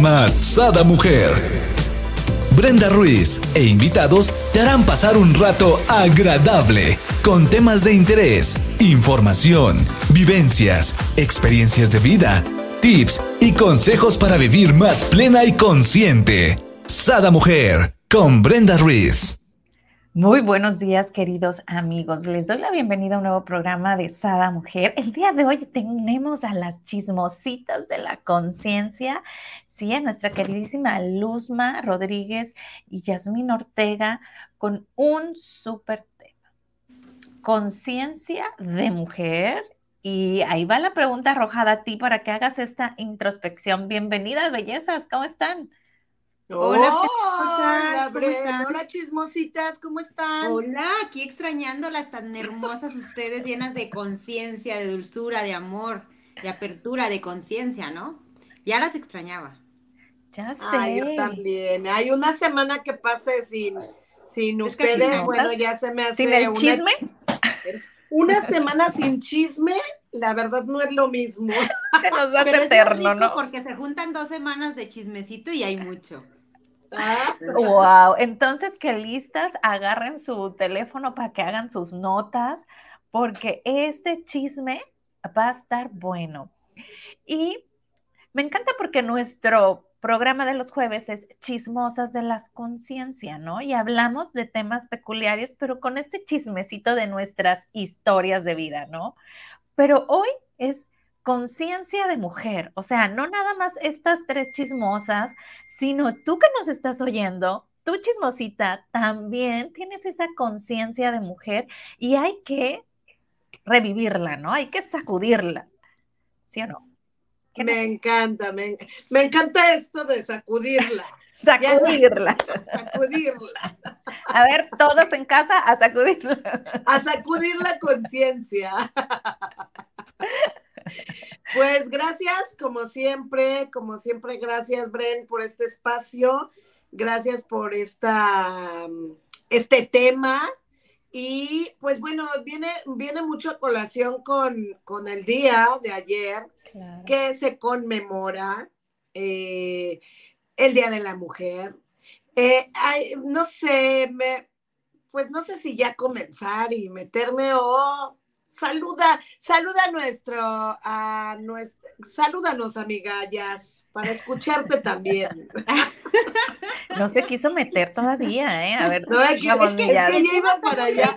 Más Sada Mujer. Brenda Ruiz e invitados te harán pasar un rato agradable con temas de interés, información, vivencias, experiencias de vida, tips y consejos para vivir más plena y consciente. Sada Mujer con Brenda Ruiz. Muy buenos días, queridos amigos. Les doy la bienvenida a un nuevo programa de Sada Mujer. El día de hoy tenemos a las chismositas de la conciencia. Sí, a nuestra queridísima Luzma Rodríguez y Yasmín Ortega con un súper tema. Conciencia de mujer. Y ahí va la pregunta arrojada a ti para que hagas esta introspección. Bienvenidas, bellezas. ¿Cómo están? Hola, hola, hola, chismositas, ¿cómo están? Hola, aquí extrañándolas tan hermosas ustedes, llenas de conciencia, de dulzura, de amor, de apertura, de conciencia, ¿no? Ya las extrañaba. Ya sé. Ay, yo también. Hay una semana que pase sin, sin ustedes, bueno, ya se me hace. ¿Sin el chisme? Una semana sin chisme, la verdad no es lo mismo. Se nos da eterno, ¿no? Porque se juntan dos semanas de chismecito y hay mucho. Wow, entonces que listas, agarren su teléfono para que hagan sus notas, porque este chisme va a estar bueno. Y me encanta porque nuestro programa de los jueves es Chismosas de las Conciencia, ¿no? Y hablamos de temas peculiares, pero con este chismecito de nuestras historias de vida, ¿no? Pero hoy es conciencia de mujer, o sea, no nada más estas tres chismosas, sino tú que nos estás oyendo, tú chismosita, también tienes esa conciencia de mujer y hay que revivirla, ¿no? Hay que sacudirla, ¿sí o no? Me encanta, me, me, encanta esto de sacudirla. Sacudirla. sacudirla. A ver, todos en casa a sacudirla. A sacudir la conciencia. Pues gracias, como siempre, como siempre, gracias, Bren, por este espacio. Gracias por esta, este tema. Y pues bueno, viene, viene mucho a colación con, con el día de ayer, que se conmemora eh, el Día de la Mujer. Eh, no sé, me, pues no sé si ya comenzar y meterme o saluda, saluda a nuestro, a nuestro, salúdanos, amiga Jazz, para escucharte también. No se quiso meter todavía, ¿eh? A ver, no, es que, es que, ya iba para allá.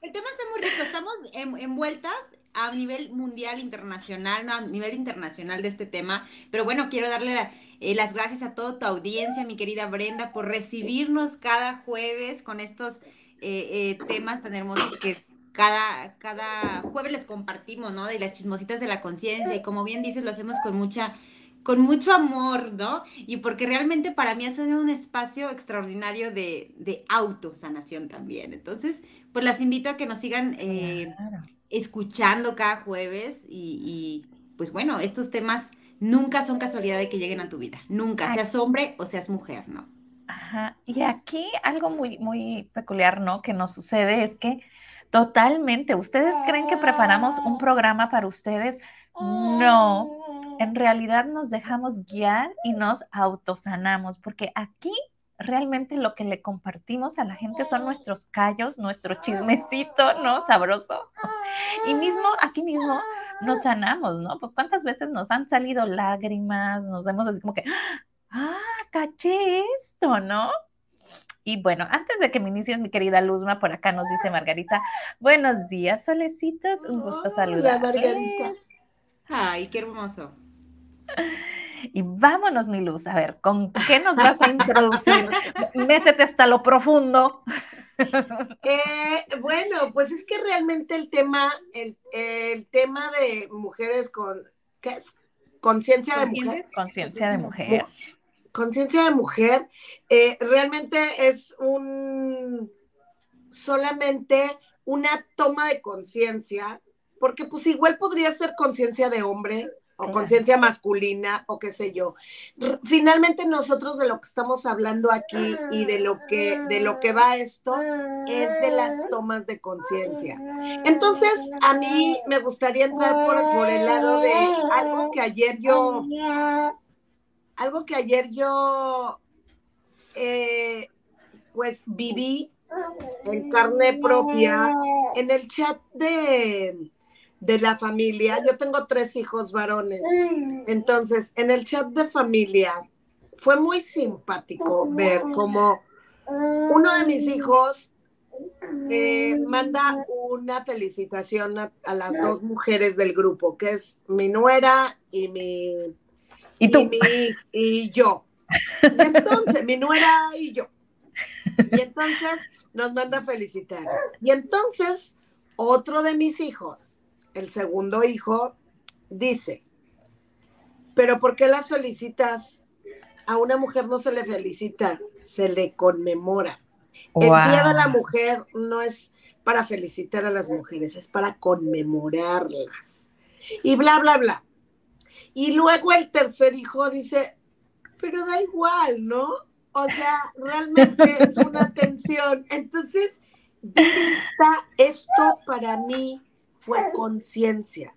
El tema está muy rico, estamos envueltas a nivel mundial, internacional, a nivel internacional de este tema, pero bueno, quiero darle eh, las gracias a toda tu audiencia, mi querida Brenda, por recibirnos cada jueves con estos eh, eh, temas tan hermosos que cada, cada jueves les compartimos, ¿no? De las chismositas de la conciencia y como bien dices, lo hacemos con mucha con mucho amor, ¿no? Y porque realmente para mí ha sido un espacio extraordinario de, de autosanación también. Entonces, pues las invito a que nos sigan eh, escuchando cada jueves y, pues bueno, estos temas nunca son casualidad de que lleguen a tu vida, nunca, seas hombre o seas mujer, ¿no? Ajá, y aquí algo muy, muy peculiar, ¿no? Que nos sucede es que Totalmente. ¿Ustedes creen que preparamos un programa para ustedes? No. En realidad nos dejamos guiar y nos autosanamos, porque aquí realmente lo que le compartimos a la gente son nuestros callos, nuestro chismecito, ¿no? Sabroso. Y mismo, aquí mismo nos sanamos, ¿no? Pues cuántas veces nos han salido lágrimas, nos vemos así como que, ah, caché esto, ¿no? Y bueno, antes de que me inicies, mi querida Luzma, por acá nos dice Margarita, buenos días, solecitos, un gusto saludar. Margarita. Ay, qué hermoso. Y vámonos, mi luz, a ver, ¿con qué nos vas a introducir? Métete hasta lo profundo. Eh, bueno, pues es que realmente el tema, el, tema de mujeres con, ¿qué es? Conciencia de mujer. Conciencia de mujer conciencia de mujer eh, realmente es un solamente una toma de conciencia, porque pues igual podría ser conciencia de hombre o conciencia masculina o qué sé yo. Finalmente nosotros de lo que estamos hablando aquí y de lo que de lo que va esto es de las tomas de conciencia. Entonces, a mí me gustaría entrar por, por el lado de algo que ayer yo algo que ayer yo eh, pues viví en carne propia en el chat de, de la familia. Yo tengo tres hijos varones. Entonces, en el chat de familia fue muy simpático ver cómo uno de mis hijos eh, manda una felicitación a, las dos mujeres del grupo, que es mi nuera y mi... ¿Y, tú? y yo. entonces, mi nuera y yo. Y entonces nos manda a felicitar. Y entonces, otro de mis hijos, el segundo hijo, dice, pero ¿por qué las felicitas? A una mujer no se le felicita, se le conmemora. El Día de la Mujer no es para felicitar a las mujeres, es para conmemorarlas. Y bla, bla, bla. Y luego el tercer hijo dice, pero da igual, ¿no? O sea, realmente es una tensión. Entonces, vista, esto para mí fue conciencia.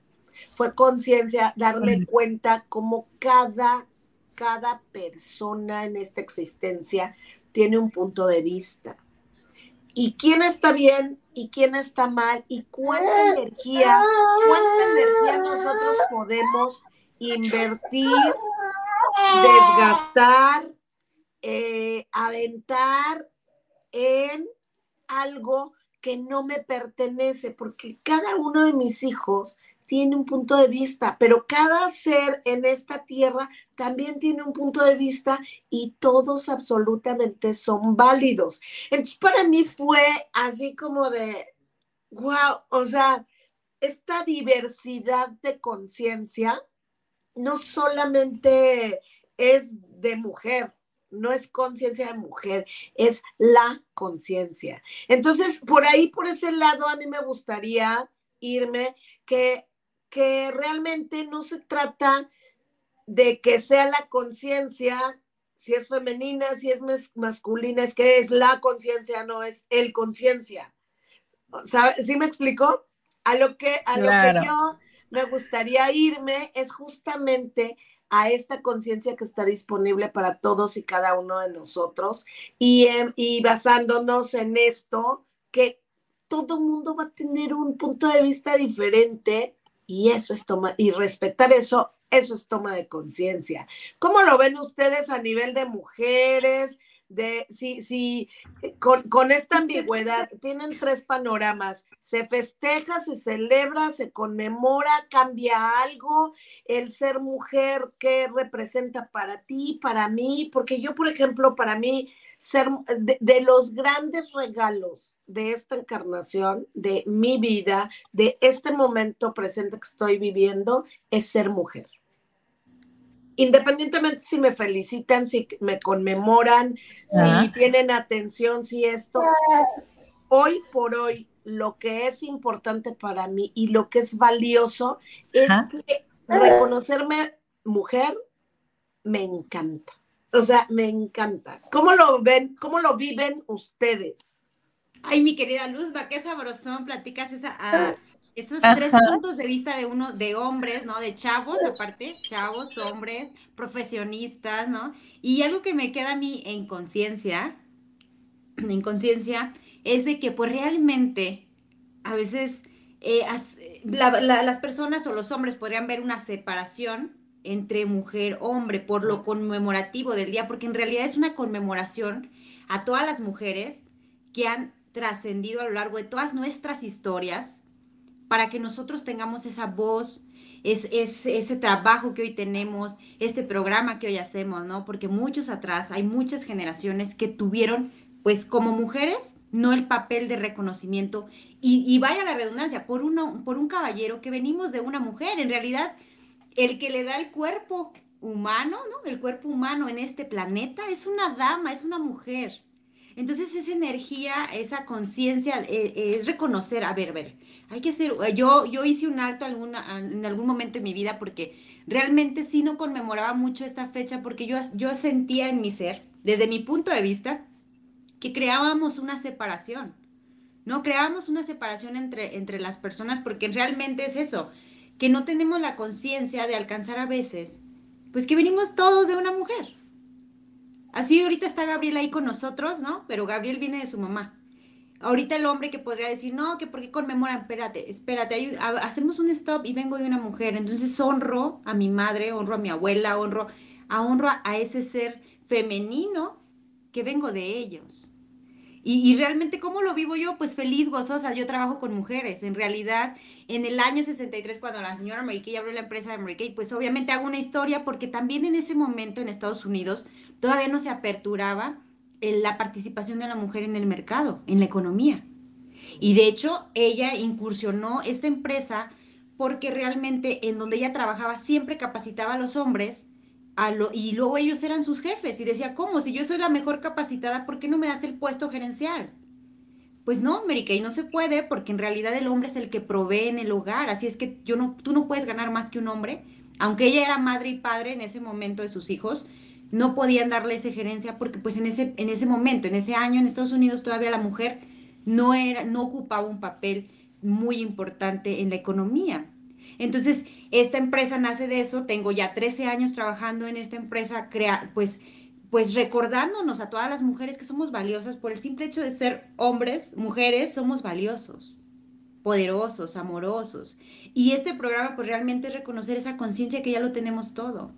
Fue conciencia, darme cuenta como cada, cada persona en esta existencia tiene un punto de vista. Y quién está bien y quién está mal y cuánta energía, cuánta energía nosotros podemos invertir, desgastar, eh, aventar en algo que no me pertenece, porque cada uno de mis hijos tiene un punto de vista, pero cada ser en esta tierra también tiene un punto de vista y todos absolutamente son válidos. Entonces, para mí fue así como de, wow, o sea, esta diversidad de conciencia no solamente es de mujer, no es conciencia de mujer, es la conciencia. Entonces, por ahí, por ese lado, a mí me gustaría irme que, que realmente no se trata de que sea la conciencia, si es femenina, si es masculina, es que es la conciencia, no es el conciencia. ¿Sí me explico? A lo que, a lo que yo me gustaría irme es justamente a esta conciencia que está disponible para todos y cada uno de nosotros y, em, y basándonos en esto, que todo mundo va a tener un punto de vista diferente y eso es toma, y respetar eso, eso es toma de conciencia. ¿Cómo lo ven ustedes a nivel de mujeres? De si, si con, con, esta ambigüedad tienen tres panoramas, se festeja, se celebra, se conmemora, cambia algo, el ser mujer, ¿qué representa para ti, para mí? Porque yo, por ejemplo, para mí, ser de, de los grandes regalos de esta encarnación, de mi vida, de este momento presente que estoy viviendo, es ser mujer independientemente si me felicitan, si me conmemoran, si tienen atención, si esto, hoy por hoy lo que es importante para mí y lo que es valioso es que reconocerme mujer me encanta. O sea, me encanta. ¿Cómo lo ven? ¿Cómo lo viven ustedes? Ay, mi querida Luzba, qué sabrosón platicas esa, ah, esos tres puntos de vista de uno, de hombres, ¿no? De chavos, aparte, chavos, hombres, profesionistas, ¿no? Y algo que me queda a mí en conciencia, en conciencia, es de que pues realmente a veces eh, las personas o los hombres podrían ver una separación entre mujer, hombre, por lo conmemorativo del día, porque en realidad es una conmemoración a todas las mujeres que han trascendido a lo largo de todas nuestras historias, para que nosotros tengamos esa voz, es, ese trabajo que hoy tenemos, este programa que hoy hacemos, ¿no? Porque muchos atrás, hay muchas generaciones que tuvieron, pues como mujeres, no el papel de reconocimiento. Y, vaya la redundancia, por, uno, por un caballero que venimos de una mujer, en realidad, el que le da el cuerpo humano, ¿no? El cuerpo humano en este planeta es una dama, es una mujer. Entonces esa energía, esa conciencia eh, eh, es reconocer, a ver, a ver, hay que hacer, eh, yo, yo hice un alto alguna, en algún momento de mi vida porque realmente sí no conmemoraba mucho esta fecha porque yo, yo sentía en mi ser, desde mi punto de vista, que creábamos una separación, ¿no? Creábamos una separación entre, entre las personas porque realmente es eso, que no tenemos la conciencia de alcanzar a veces pues que venimos todos de una mujer. Así ahorita está Gabriel ahí con nosotros, ¿no? Pero Gabriel viene de su mamá. Ahorita el hombre que podría decir, no, que por qué conmemoran, espérate, espérate, hacemos un stop y vengo de una mujer. Entonces honro a mi madre, honro a mi abuela, honro a, honro a ese ser femenino que vengo de ellos. Y, realmente, ¿cómo lo vivo yo? Pues feliz, gozosa. Yo trabajo con mujeres. En realidad, en el año 63, cuando la señora Mary Kay abrió la empresa de Mary Kay, pues obviamente hago una historia porque también en ese momento en Estados Unidos todavía no se aperturaba la participación de la mujer en el mercado, en la economía. Y de hecho, ella incursionó esta empresa porque realmente en donde ella trabajaba siempre capacitaba a los hombres y luego ellos eran sus jefes y decía, ¿cómo? Si yo soy la mejor capacitada, ¿por qué no me das el puesto gerencial? Pues no, Mary no se puede porque en realidad el hombre es el que provee en el hogar, así es que tú no puedes ganar más que un hombre. Aunque ella era madre y padre en ese momento de sus hijos, no podían darle esa gerencia porque pues en ese, en ese momento, en ese año en Estados Unidos todavía la mujer no, era, no ocupaba un papel muy importante en la economía. Entonces, esta empresa nace de eso, tengo ya 13 años trabajando en esta empresa, crea, pues, pues recordándonos a todas las mujeres que somos valiosas por el simple hecho de ser hombres, mujeres, somos valiosos, poderosos, amorosos. Y este programa pues realmente es reconocer esa conciencia que ya lo tenemos todo.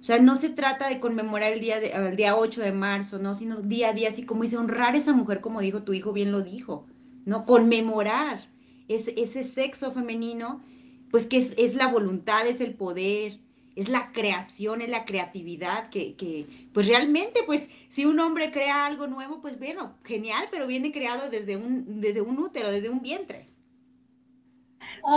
O sea, no se trata de conmemorar el día, de, día 8 de marzo, ¿no? Sino día a día, así como dice, honrar a esa mujer, como dijo tu hijo, bien lo dijo, ¿no? Conmemorar ese, ese sexo femenino pues que es, la voluntad, es el poder, es la creación, es la creatividad, que, pues realmente, pues si un hombre crea algo nuevo, pues bueno, genial, pero viene creado desde un, desde un útero, desde un vientre.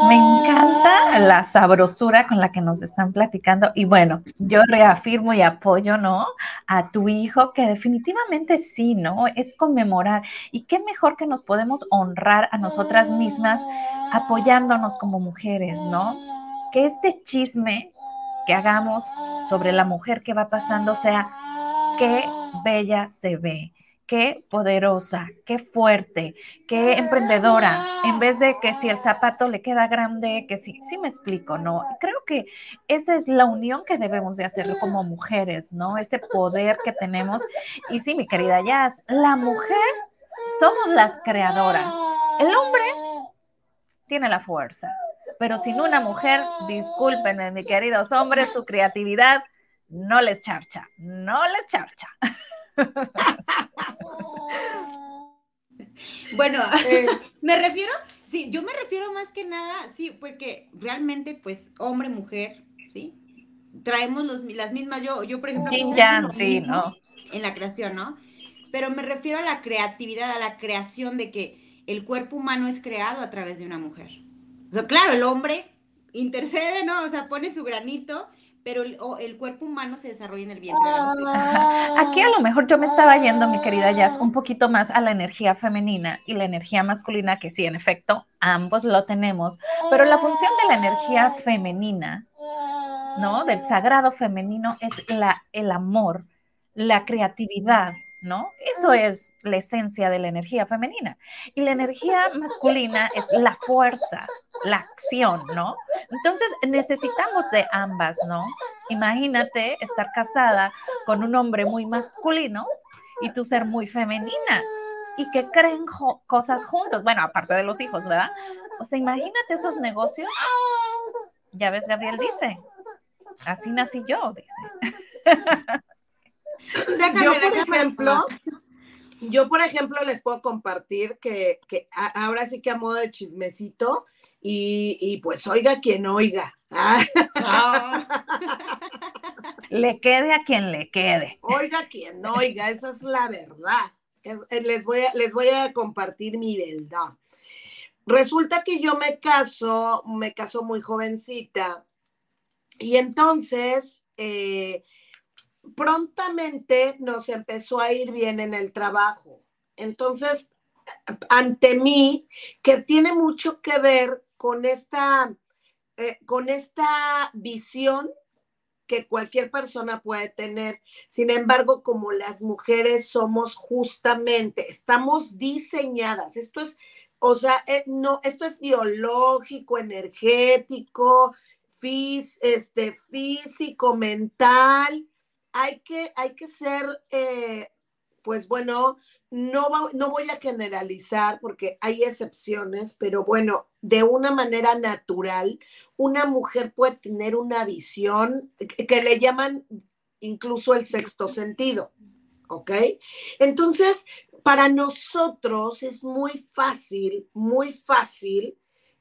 Me encanta la sabrosura con la que nos están platicando y bueno, yo reafirmo y apoyo, ¿no? A tu hijo que definitivamente sí, ¿no? Es conmemorar y qué mejor que nos podemos honrar a nosotras mismas apoyándonos como mujeres, ¿no? Que este chisme que hagamos sobre la mujer que va pasando sea qué bella se ve, qué poderosa, qué fuerte, qué emprendedora, en vez de que si el zapato le queda grande, que sí, sí me explico, ¿no? Creo que esa es la unión que debemos de hacer como mujeres, ¿no? Ese poder que tenemos. Y sí, mi querida Jazz, la mujer somos las creadoras. El hombre tiene la fuerza. Pero sin una mujer, discúlpenme, mis queridos hombres, su creatividad no les charcha, no les charcha. bueno, eh. me refiero, sí, yo me refiero más que nada, sí, porque realmente, pues, hombre, mujer, ¿sí? Traemos los, las mismas, yo, yo por ejemplo, sí, ¿no? en la creación, ¿no? Pero me refiero a la creatividad, a la creación de que el cuerpo humano es creado a través de una mujer. O sea, claro, el hombre intercede, ¿no? O sea, pone su granito, pero el, cuerpo humano se desarrolla en el vientre. Aquí a lo mejor yo me estaba yendo, mi querida Jazz, un poquito más a la energía femenina y la energía masculina, que sí, en efecto, ambos lo tenemos, pero la función de la energía femenina, ¿no? Del sagrado femenino es la, el amor, la creatividad, ¿no? Eso es la esencia de la energía femenina. Y la energía masculina es la fuerza, la acción, ¿no? Entonces necesitamos de ambas, ¿no? Imagínate estar casada con un hombre muy masculino y tú ser muy femenina y que creen cosas juntos. Bueno, aparte de los hijos, ¿verdad? O sea, imagínate esos negocios. Ya ves, Gabriel dice, así nací yo, dice. yo, por ejemplo, yo, por ejemplo, les puedo compartir que, ahora sí que a modo de chismecito, y, pues oiga quien oiga. Le quede a quien le quede. Oiga quien oiga, esa es la verdad. Eh, les, voy a, les voy a compartir mi verdad. Resulta que yo me caso, me caso muy jovencita, y entonces eh, prontamente nos empezó a ir bien en el trabajo. Entonces, ante mí, que tiene mucho que ver con esta, eh, con esta visión que cualquier persona puede tener. Sin embargo, como las mujeres somos justamente, estamos diseñadas, esto es, o sea, eh, no, esto es biológico, energético, este, físico, mental. Hay que, hay que ser, eh, pues bueno, no, no voy a generalizar porque hay excepciones, pero bueno, de una manera natural, una mujer puede tener una visión que le llaman incluso el sexto sentido. ¿Ok? Entonces, para nosotros es muy fácil, muy fácil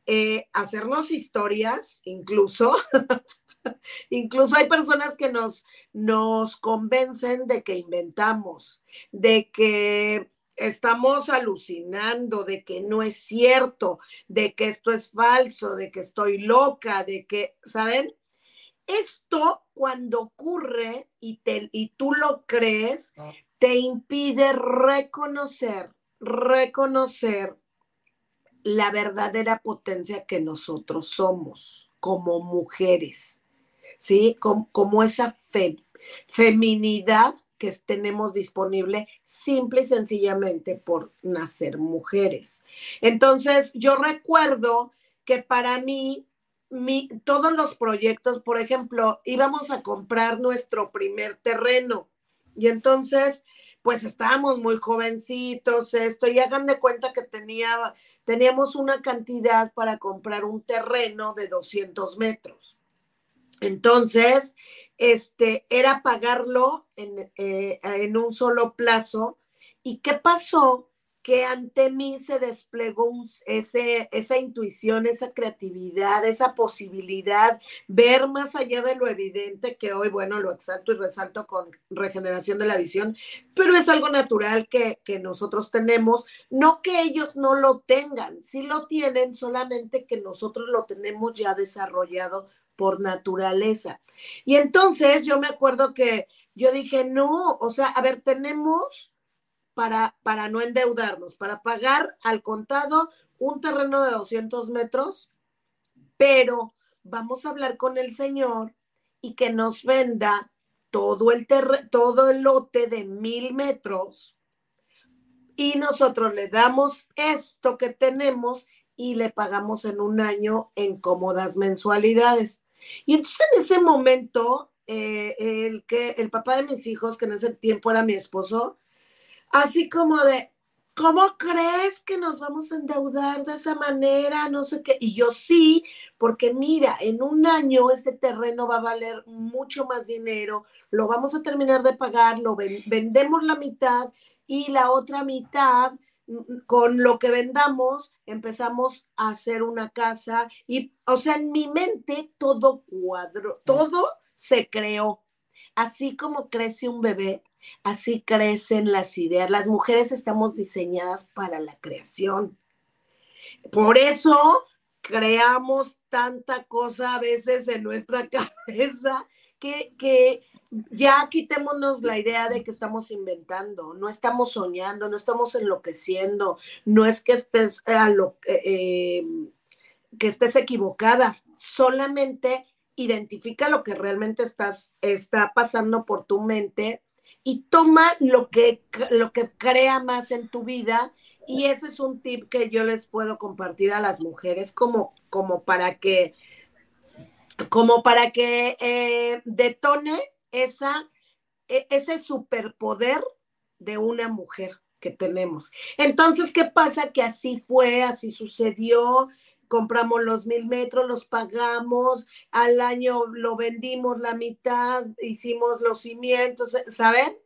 eh, hacernos historias, incluso. incluso hay personas que nos, nos convencen de que inventamos, de que estamos alucinando, de que no es cierto, de que esto es falso, de que estoy loca, de que, ¿saben? Esto cuando ocurre y, te, y tú lo crees, ah te impide reconocer, reconocer la verdadera potencia que nosotros somos como mujeres, ¿sí? Como, esa feminidad que tenemos disponible simple y sencillamente por nacer mujeres. Entonces, yo recuerdo que para mí, mi, todos los proyectos, por ejemplo, íbamos a comprar nuestro primer terreno y entonces, pues estábamos muy jovencitos, esto, y hagan de cuenta que tenía, teníamos una cantidad para comprar un terreno de 200 metros. Entonces, este, era pagarlo en, eh, en un solo plazo. ¿Y qué pasó? que ante mí se desplegó ese, esa intuición, esa creatividad, esa posibilidad, ver más allá de lo evidente que hoy, bueno, lo exalto y resalto con regeneración de la visión, pero es algo natural que, que nosotros tenemos, no que ellos no lo tengan, sí lo tienen, solamente que nosotros lo tenemos ya desarrollado por naturaleza. Y entonces yo me acuerdo que yo dije, no, o sea, a ver, tenemos para, para no endeudarnos, para pagar al contado un terreno de 200 metros, pero vamos a hablar con el señor y que nos venda todo el, todo el lote de mil metros y nosotros le damos esto que tenemos y le pagamos en un año en cómodas mensualidades. Y entonces en ese momento, eh, el, que, el papá de mis hijos, que en ese tiempo era mi esposo, así como de, ¿cómo crees que nos vamos a endeudar de esa manera? No sé qué. Y yo sí, porque mira, en un año este terreno va a valer mucho más dinero, lo vamos a terminar de pagar, lo vendemos la mitad y la otra mitad con lo que vendamos empezamos a hacer una casa y o sea en mi mente todo cuadro todo se creó así como crece un bebé Así crecen las ideas. Las mujeres estamos diseñadas para la creación. Por eso creamos tanta cosa a veces en nuestra cabeza que, ya quitémonos la idea de que estamos inventando, no estamos soñando, no estamos enloqueciendo, no es que estés, a lo, eh, que estés equivocada, solamente identifica lo que realmente estás, está pasando por tu mente y toma lo que, lo que crea más en tu vida. Y ese es un tip que yo les puedo compartir a las mujeres como, como para que, como para que eh, detone esa, e, ese superpoder de una mujer que tenemos. Entonces, ¿qué pasa? Que así fue, así sucedió compramos los mil metros, los pagamos, al año lo vendimos la mitad, hicimos los cimientos, ¿saben?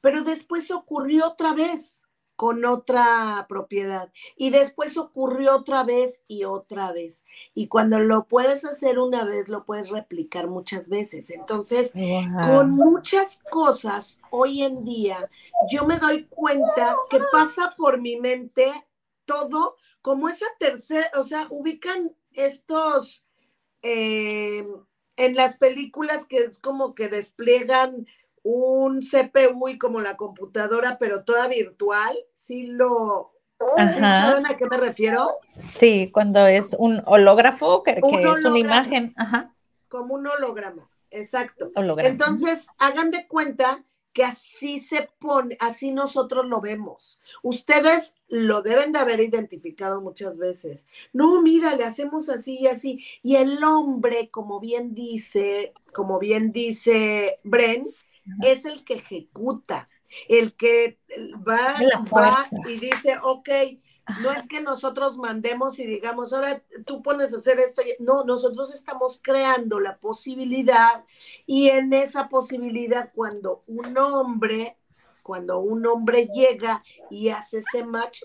Pero después ocurrió otra vez con otra propiedad y después ocurrió otra vez y otra vez. Y cuando lo puedes hacer una vez, lo puedes replicar muchas veces. Entonces, con muchas cosas hoy en día, yo me doy cuenta que pasa por mi mente todo como esa tercera, o sea, ubican estos eh, en las películas que es como que despliegan un CPU y como la computadora, pero toda virtual, sí lo... saben a qué me refiero? Sí, cuando es un hológrafo, que, es una imagen, Como un holograma, exacto. Entonces, hagan de cuenta que así se pone, así nosotros lo vemos. Ustedes lo deben de haber identificado muchas veces. No, mira, le hacemos así y así. Y el hombre, como bien dice, como bien dice Bren, es el que ejecuta, el que va, va y dice, ok, no es que nosotros mandemos y digamos, ahora tú pones a hacer esto. No, nosotros estamos creando la posibilidad y en esa posibilidad cuando un hombre, cuando un hombre llega y hace ese match,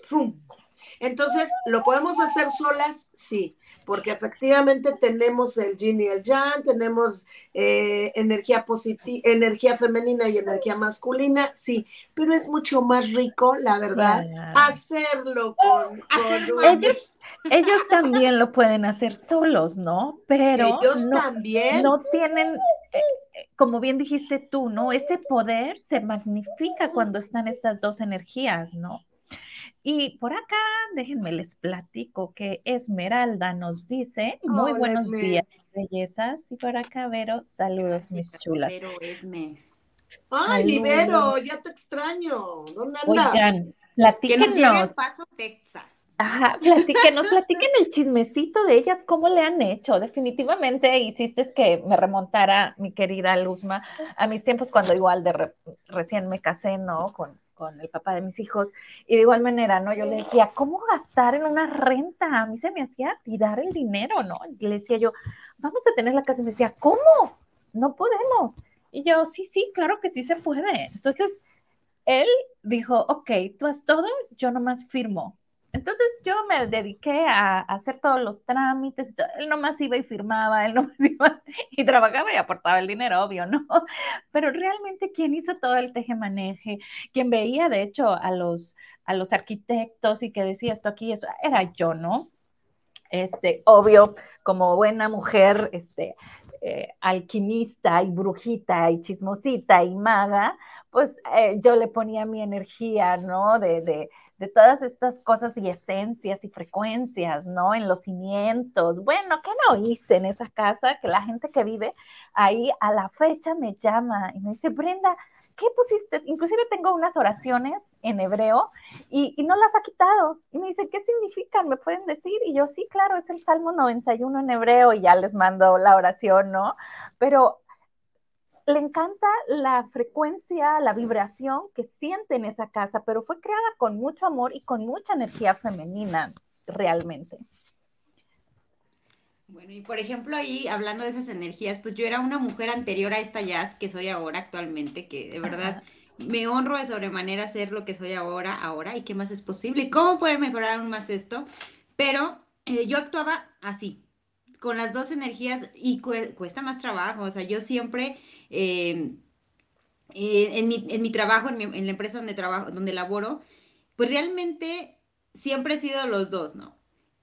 entonces, ¿lo podemos hacer solas? Sí porque efectivamente tenemos el yin y el yang, tenemos eh, energía positiva, energía femenina y energía masculina, sí, pero es mucho más rico, la verdad, hacerlo con, ellos, ellos también lo pueden hacer solos, ¿no? Pero ellos no, también no tienen eh, eh, como bien dijiste tú, ¿no? Ese poder se magnifica cuando están estas dos energías, ¿no? Y por acá, déjenme les platico que Esmeralda nos dice, muy buenos días, bellezas. Y por acá, Vero, saludos, mis chulas. Vero, Esme. Ay, mi Vero, ya te extraño. ¿Dónde andas? Oigan, platíquenos. Paso, Texas. Ajá, platíquenos, platiquen el chismecito de ellas, cómo le han hecho. Definitivamente hiciste que me remontara, mi querida Luzma, a mis tiempos cuando igual de recién me casé, ¿no? Con, con el papá de mis hijos. Y de igual manera, ¿no? Yo le decía, ¿cómo gastar en una renta? A mí se me hacía tirar el dinero, ¿no? Y le decía yo, vamos a tener la casa. Y me decía, ¿cómo? No podemos. Y yo, sí, sí, claro que sí se puede. Entonces, él dijo, ok, tú haz todo, yo nomás firmo. Entonces yo me dediqué a, hacer todos los trámites, él nomás iba y firmaba, él nomás iba y trabajaba y aportaba el dinero, obvio, ¿no? Pero realmente quien hizo todo el teje-maneje, quien veía de hecho a los, a los arquitectos y que decía esto aquí, eso era yo, ¿no? Este, obvio, como buena mujer, este, eh, alquimista y brujita y chismosita y maga, pues eh, yo le ponía mi energía, ¿no? de, de de todas estas cosas y esencias y frecuencias, ¿no? En los cimientos. Bueno, ¿qué no hice en esa casa? Que la gente que vive ahí a la fecha me llama y me dice, Brenda, ¿qué pusiste? Inclusive tengo unas oraciones en hebreo y, y, no las ha quitado. Y me dice, ¿qué significan? ¿Me pueden decir? Y yo, sí, claro, es el Salmo 91 en hebreo y ya les mando la oración, ¿no? Pero le encanta la frecuencia, la vibración que siente en esa casa, pero fue creada con mucho amor y con mucha energía femenina, realmente. Bueno, y por ejemplo ahí, hablando de esas energías, pues yo era una mujer anterior a esta jazz que soy ahora actualmente, que de verdad me honro de sobremanera ser lo que soy ahora, ahora, y qué más es posible, y cómo puede mejorar aún más esto, pero eh, yo actuaba así, con las dos energías y cuesta más trabajo, o sea, yo siempre Em, eh, en, mi, en, mi, trabajo, en, en, la empresa donde trabajo, donde laboro, pues realmente siempre he sido los dos, ¿no?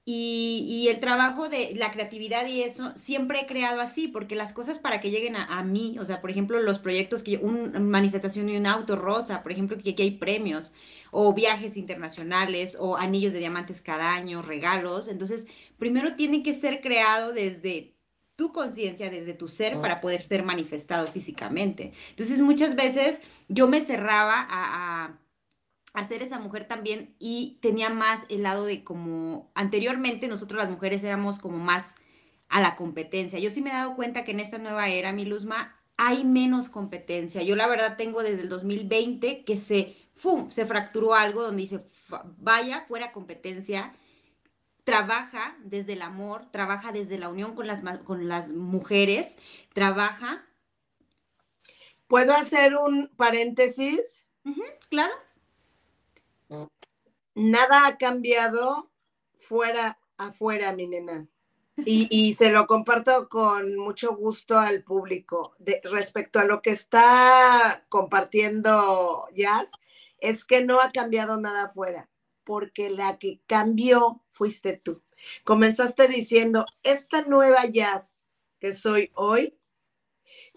Y, y, el trabajo de la creatividad y eso, siempre he creado así, porque las cosas para que lleguen a, a mí, o sea, por ejemplo, los proyectos que una manifestación de un auto rosa, por ejemplo, que aquí hay premios, o viajes internacionales, o anillos de diamantes cada año, regalos, entonces, primero tiene que ser creado desde tu conciencia, desde tu ser, para poder ser manifestado físicamente. Entonces, muchas veces yo me cerraba a, a, ser esa mujer también y tenía más el lado de como anteriormente nosotros las mujeres éramos como más a la competencia. Yo sí me he dado cuenta que en esta nueva era, mi Luzma, hay menos competencia. Yo la verdad tengo desde el 2020 que se, ¡fum!, se fracturó algo donde dice, vaya, fuera competencia, trabaja desde el amor, trabaja desde la unión con las, con las mujeres, trabaja. ¿Puedo hacer un paréntesis? claro. Nada ha cambiado fuera afuera, mi nena. Y, se lo comparto con mucho gusto al público. De, respecto a lo que está compartiendo Jazz, es que no ha cambiado nada afuera porque la que cambió fuiste tú. Comenzaste diciendo, esta nueva jazz que soy hoy,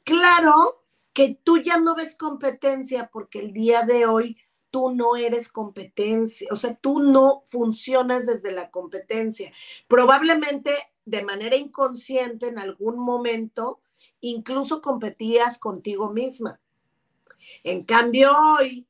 claro que tú ya no ves competencia porque el día de hoy tú no eres competencia, o sea, tú no funcionas desde la competencia. Probablemente de manera inconsciente en algún momento incluso competías contigo misma. En cambio, hoy,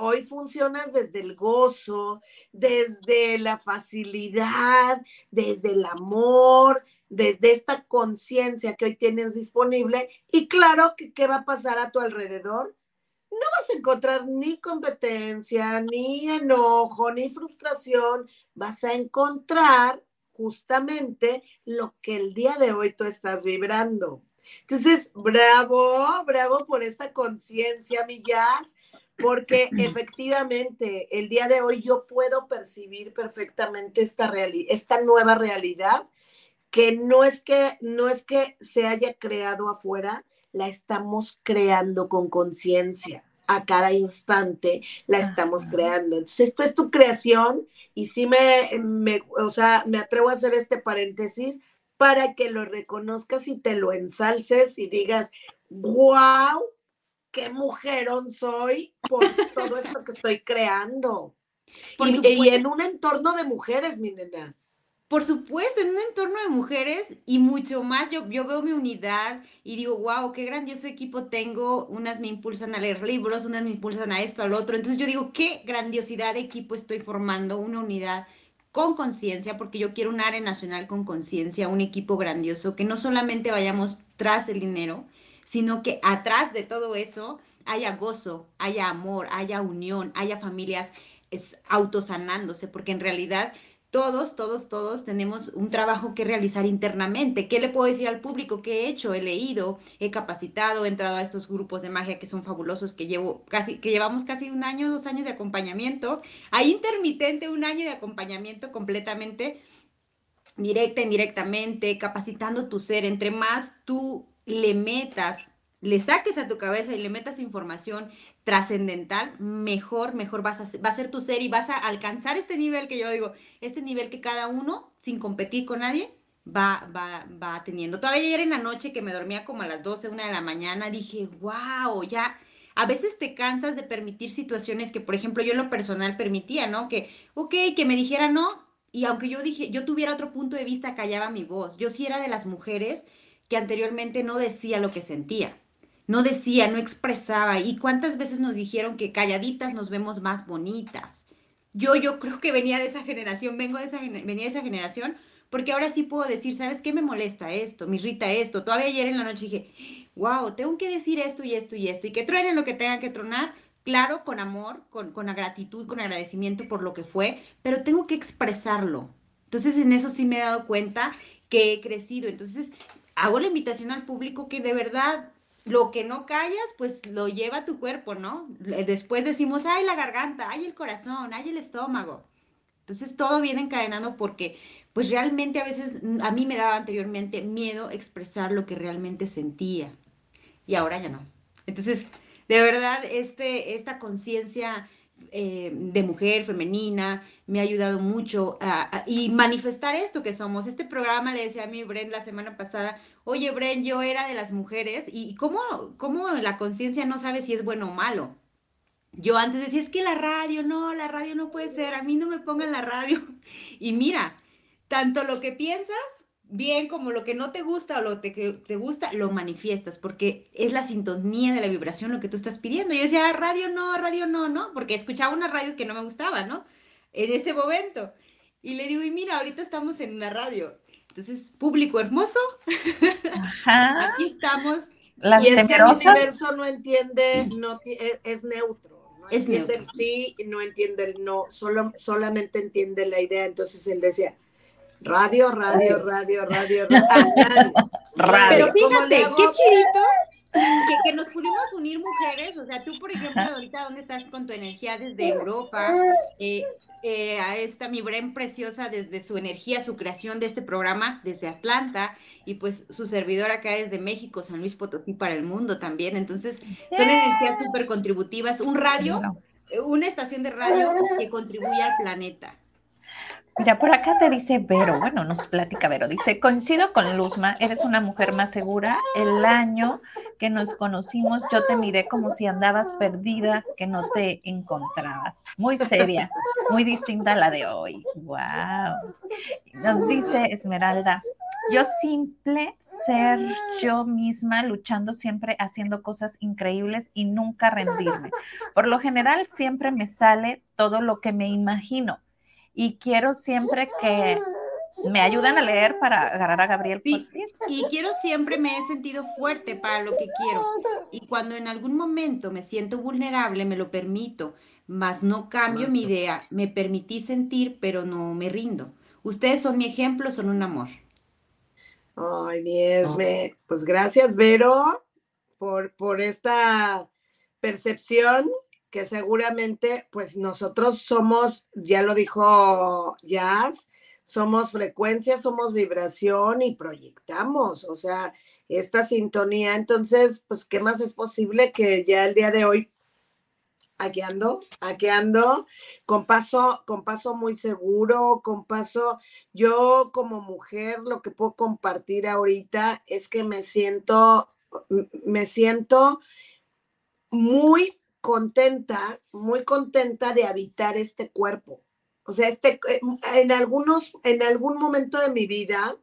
hoy funcionas desde el gozo, desde la facilidad, desde el amor, desde esta conciencia que hoy tienes disponible. Y claro que qué va a pasar a tu alrededor. No vas a encontrar ni competencia, ni enojo, ni frustración. Vas a encontrar justamente lo que el día de hoy tú estás vibrando. Entonces, bravo, bravo por esta conciencia, Millas, porque efectivamente el día de hoy yo puedo percibir perfectamente esta, esta nueva realidad que no es que no es que se haya creado afuera, la estamos creando con conciencia. A cada instante la estamos creando. Entonces, esto es tu creación y sí me, me, o sea, me atrevo a hacer este paréntesis para que lo reconozcas y te lo ensalces y digas, wow, qué mujerón soy por todo esto que estoy creando. Y, y, en un entorno de mujeres, mi nena. Por supuesto, en un entorno de mujeres y mucho más, yo, yo veo mi unidad y digo, wow, qué grandioso equipo tengo, unas me impulsan a leer libros, unas me impulsan a esto, al otro, entonces yo digo, qué grandiosidad de equipo estoy formando, una unidad con conciencia, porque yo quiero un área nacional con conciencia, un equipo grandioso, que no solamente vayamos tras el dinero, sino que atrás de todo eso haya gozo, haya amor, haya unión, haya familias autosanándose, porque en realidad todos, todos, todos tenemos un trabajo que realizar internamente. ¿Qué le puedo decir al público? ¿Qué he hecho? He leído, he capacitado, he entrado a estos grupos de magia que son fabulosos, que llevo casi, que llevamos casi un año, dos años de acompañamiento. Hay intermitente, un año de acompañamiento completamente directa, indirectamente, capacitando tu ser. Entre más tú le metas, le saques a tu cabeza y le metas información trascendental, mejor, mejor vas a, va a ser tu ser y vas a alcanzar este nivel que yo digo, este nivel que cada uno, sin competir con nadie, va, va, va teniendo. Todavía ayer en la noche que me dormía como a las 12, una de la mañana, dije, wow, ya, a veces te cansas de permitir situaciones que, por ejemplo, yo en lo personal permitía, ¿no? Que, ok, que me dijera no, y aunque yo dije, yo tuviera otro punto de vista, callaba mi voz. Yo sí era de las mujeres que anteriormente no decía lo que sentía no decía, no expresaba. ¿Y cuántas veces nos dijeron que calladitas nos vemos más bonitas? Yo, yo creo que venía de esa generación, vengo de esa, venía de esa generación, porque ahora sí puedo decir, ¿sabes qué me molesta esto? Me irrita esto. Todavía ayer en la noche dije, wow, tengo que decir esto y esto y esto, y que truenen lo que tengan que tronar, claro, con amor, con, con gratitud, con agradecimiento por lo que fue, pero tengo que expresarlo. Entonces en eso sí me he dado cuenta que he crecido. Entonces hago la invitación al público que de verdad lo que no callas, pues lo lleva tu cuerpo, ¿no? Después decimos, ay, la garganta, ay, el corazón, ay, el estómago. Entonces todo viene encadenando porque, pues realmente a veces a mí me daba anteriormente miedo expresar lo que realmente sentía y ahora ya no. Entonces, de verdad, este, esta conciencia eh, de mujer femenina, me ha ayudado mucho a, y manifestar esto que somos. Este programa le decía a mi Bren la semana pasada, oye Bren, yo era de las mujeres y cómo, cómo la conciencia no sabe si es bueno o malo. Yo antes decía, es que la radio, no, la radio no puede ser, a mí no me pongan la radio. Y mira, tanto lo que piensas bien como lo que no te gusta o lo que te gusta, lo manifiestas, porque es la sintonía de la vibración lo que tú estás pidiendo. Yo decía, radio no, radio no, ¿no? Porque escuchaba unas radios que no me gustaban, ¿no? En ese momento. Y le digo, y mira, ahorita estamos en una radio. Entonces, público hermoso, aquí estamos. y es que el universo no entiende, no e, es, neutro. No es entiende el sí, no entiende el no, solo, solamente entiende la idea. Entonces él decía, Radio, radio, radio, radio, radio. Pero fíjate, qué chidito que, nos pudimos unir mujeres. O sea, tú, por ejemplo, ahorita, ¿dónde estás con tu energía desde Europa? Eh, eh, a esta mi Bren preciosa desde su energía, su creación de este programa desde Atlanta y pues su servidor acá desde México, San Luis Potosí para el mundo también. Entonces, son energías súper contributivas. Un radio, una estación de radio que contribuye al planeta. Mira, por acá te dice Vero, bueno, nos platica Vero, dice, coincido con Luzma, eres una mujer más segura. El año que nos conocimos yo te miré como si andabas perdida, que no te encontrabas. Muy seria, muy distinta a la de hoy. Wow. Nos dice Esmeralda, Yo simple ser yo misma, luchando siempre, haciendo cosas increíbles y nunca rendirme. Por lo general, siempre me sale todo lo que me imagino y quiero siempre que me ayuden a leer para agarrar a Gabriel. Sí, y quiero siempre me he sentido fuerte para lo que quiero. Y cuando en algún momento me siento vulnerable, me lo permito, mas no cambio mi idea. Me permití sentir, pero no me rindo. Ustedes son mi ejemplo, son un amor. Ay, mi Esme. Pues gracias, Vero, por, por esta percepción que seguramente, pues nosotros somos, ya lo dijo Jazz, somos frecuencia, somos vibración y proyectamos, o sea, esta sintonía. Entonces, pues, ¿qué más es posible que ya el día de hoy aquí ando, aquí ando, con paso, con paso muy seguro, con paso, yo como mujer lo que puedo compartir ahorita es que me siento, me siento muy contenta, muy contenta de habitar este cuerpo. O sea, este, eh, en algunos, en algún momento de mi vida,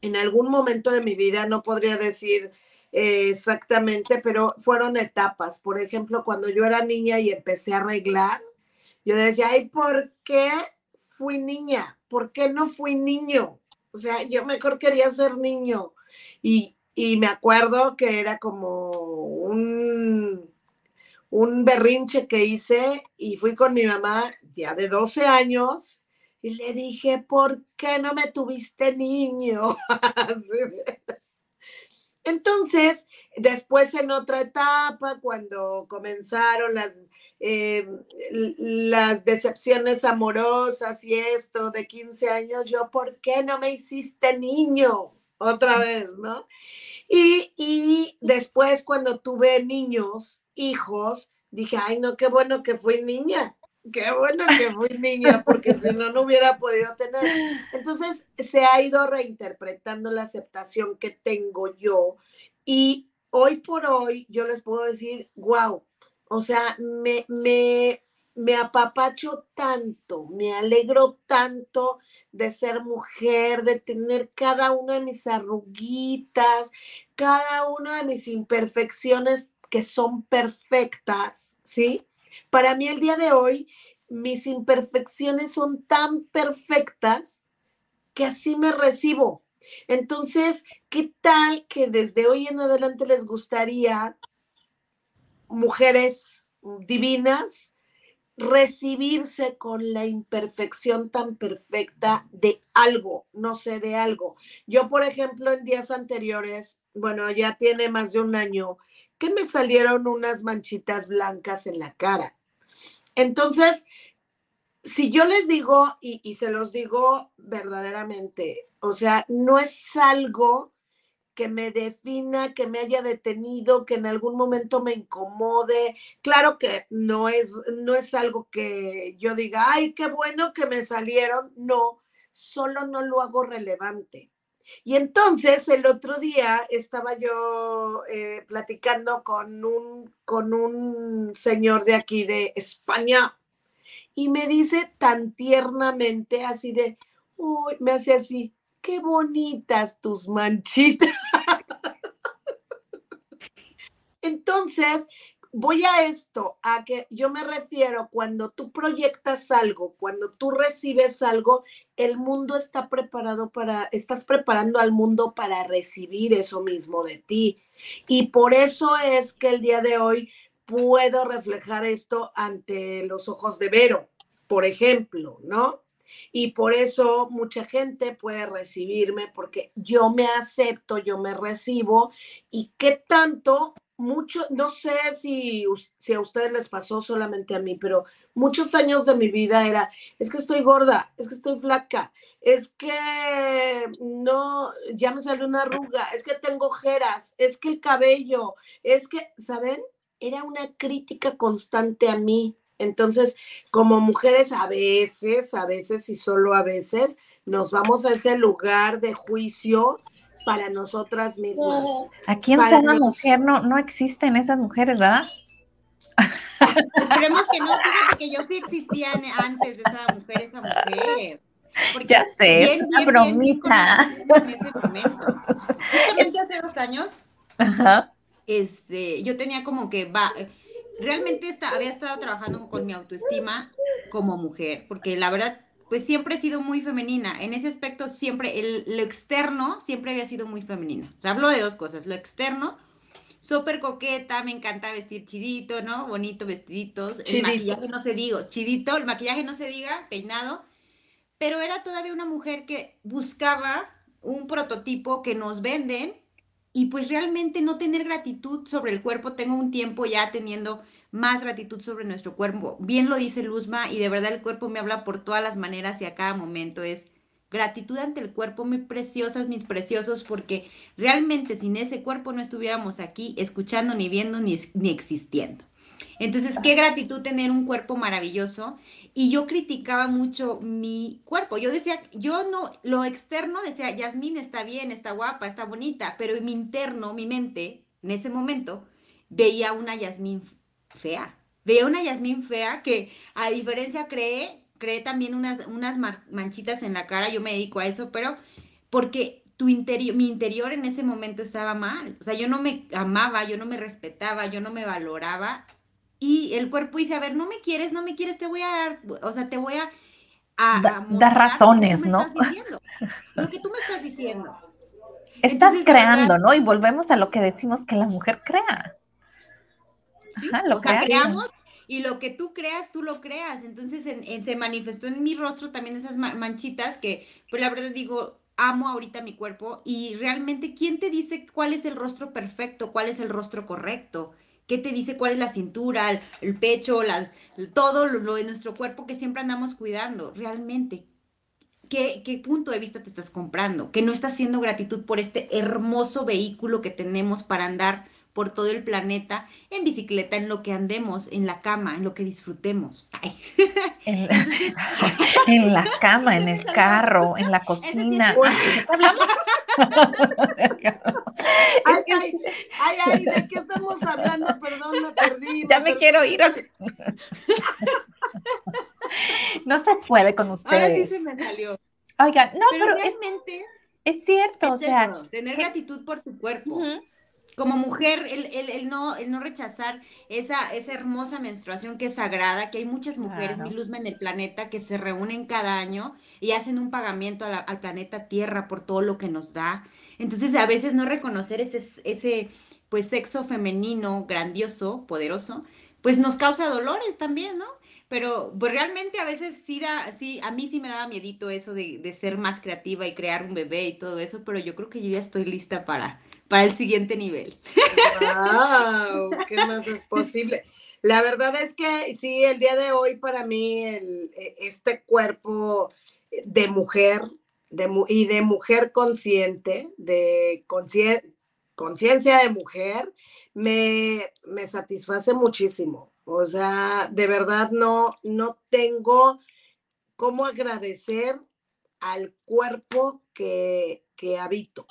en algún momento de mi vida, no podría decir eh, exactamente, pero fueron etapas. Por ejemplo, cuando yo era niña y empecé a arreglar, yo decía, ay, ¿por qué fui niña? ¿Por qué no fui niño? O sea, yo mejor quería ser niño. Y, y me acuerdo que era como un, un berrinche que hice y fui con mi mamá ya de 12 años y le dije, ¿por qué no me tuviste niño? Entonces, después en otra etapa, cuando comenzaron las, eh, las decepciones amorosas y esto de 15 años, yo, ¿por qué no me hiciste niño? Otra vez, ¿no? Y, y después cuando tuve niños, hijos, dije, ay, no, qué bueno que fui niña qué bueno que fui niña, porque si no, no hubiera podido tener. Entonces, se ha ido reinterpretando la aceptación que tengo yo y hoy por hoy yo les puedo decir, wow, o sea, me, me, me apapacho tanto, me alegro tanto de ser mujer, de tener cada una de mis arruguitas, cada una de mis imperfecciones que son perfectas, ¿sí? Para mí el día de hoy, mis imperfecciones son tan perfectas que así me recibo. Entonces, ¿qué tal que desde hoy en adelante les gustaría, mujeres divinas, recibirse con la imperfección tan perfecta de algo, no sé, de algo? Yo, por ejemplo, en días anteriores, bueno, ya tiene más de un año, que me salieron unas manchitas blancas en la cara. Entonces, si yo les digo, y, se los digo verdaderamente, o sea, no es algo que me defina, que me haya detenido, que en algún momento me incomode. Claro que no es, no es algo que yo diga, ay, qué bueno que me salieron. No, solo no lo hago relevante. Y entonces el otro día estaba yo eh, platicando con un, con un señor de aquí de España y me dice tan tiernamente, así de, uy, me hace así, qué bonitas tus manchitas. Entonces, voy a esto, a que yo me refiero cuando tú proyectas algo, cuando tú recibes algo, el mundo está preparado para, estás preparando al mundo para recibir eso mismo de ti. Y por eso es que el día de hoy puedo reflejar esto ante los ojos de Vero, por ejemplo, ¿no? Y por eso mucha gente puede recibirme porque yo me acepto, yo me recibo y qué tanto mucho, no sé si, si a ustedes les pasó solamente a mí, pero muchos años de mi vida era, es que estoy gorda, es que estoy flaca, es que no, ya me salió una arruga, es que tengo ojeras, es que el cabello, es que, ¿saben? Era una crítica constante a mí. Entonces, como mujeres a veces, a veces y solo a veces, nos vamos a ese lugar de juicio para nosotras mismas. Aquí en Sana Mujer no, no existen esas mujeres, ¿verdad? Esperemos que no, fíjate que yo sí existía antes de esa mujer, esa mujer. ya sé, es una bromita. en ese momento. Justamente hace dos años, Ajá. Este, yo tenía como que va, realmente está, había estado trabajando con mi autoestima como mujer, porque la verdad, pues siempre he sido muy femenina. En ese aspecto, siempre, el, lo externo siempre había sido muy femenina. O sea, hablo de dos cosas. Lo externo, súper coqueta, me encanta vestir chidito, ¿no? Bonito, vestiditos. El maquillaje no se diga, chidito, el maquillaje no se diga, peinado. Pero era todavía una mujer que buscaba un prototipo que nos venden y pues realmente no tener gratitud sobre el cuerpo. Tengo un tiempo ya teniendo más gratitud sobre nuestro cuerpo. Bien lo dice Luzma y de verdad el cuerpo me habla por todas las maneras y a cada momento es gratitud ante el cuerpo, mis preciosas, mis preciosos, porque realmente sin ese cuerpo no estuviéramos aquí escuchando, ni viendo, ni, ni existiendo. Entonces, qué gratitud tener un cuerpo maravilloso. Y yo criticaba mucho mi cuerpo. Yo decía, yo no, lo externo decía, Yasmín está bien, está guapa, está bonita, pero mi interno, mi mente, en ese momento, veía una Yasmín fea. Veía una Yasmín fea que, a diferencia, cree, cree también unas, unas manchitas en la cara. Yo me dedico a eso, pero porque tu interior, mi interior en ese momento estaba mal. O sea, yo no me amaba, yo no me respetaba, yo no me valoraba y el cuerpo dice, a ver, no me quieres, no me quieres, te voy a dar, o sea, te voy a... dar razones, ¿no? lo que tú me estás diciendo. Estás creando, ¿no? Y volvemos a lo que decimos que la mujer crea. lo o sea, creamos y lo que tú creas, tú lo creas. Entonces se manifestó en mi rostro también esas manchitas que, pues la verdad digo, amo ahorita mi cuerpo y realmente, ¿quién te dice cuál es el rostro perfecto, cuál es el rostro correcto? ¿Qué te dice cuál es la cintura, el, pecho, todo lo, de nuestro cuerpo que siempre andamos cuidando? Realmente, ¿qué, ¿qué punto de vista te estás comprando? Que no estás haciendo gratitud por este hermoso vehículo que tenemos para andar por todo el planeta, en bicicleta, en lo que andemos, en la cama, en lo que disfrutemos. En, la, cama, en el carro, en la cocina. ay, ay, ay, ay, ¿de qué estamos hablando? Perdón, me perdí. Ya me quiero ir. No se puede con ustedes. Ahora sí se me salió. Oigan, no, pero, realmente es, cierto, o sea. tener gratitud por tu cuerpo como mujer, el, no, el no rechazar esa, esa hermosa menstruación que es sagrada, que hay muchas mujeres, mi luzma en el planeta, que se reúnen cada año y hacen un pagamiento al planeta Tierra por todo lo que nos da. Entonces, a veces no reconocer ese, ese pues, sexo femenino grandioso, poderoso, pues nos causa dolores también, ¿no? Pero pues realmente a veces sí da, sí, a mí sí me daba miedito eso de, de ser más creativa y crear un bebé y todo eso, pero yo creo que yo ya estoy lista para, para el siguiente nivel. ¡Wow! ¿Qué más es posible? La verdad es que sí, el día de hoy para mí e, este cuerpo de mujer y de mujer consciente, de conciencia de mujer, me, me satisface muchísimo. O sea, de verdad no, no tengo cómo agradecer al cuerpo que, que habito.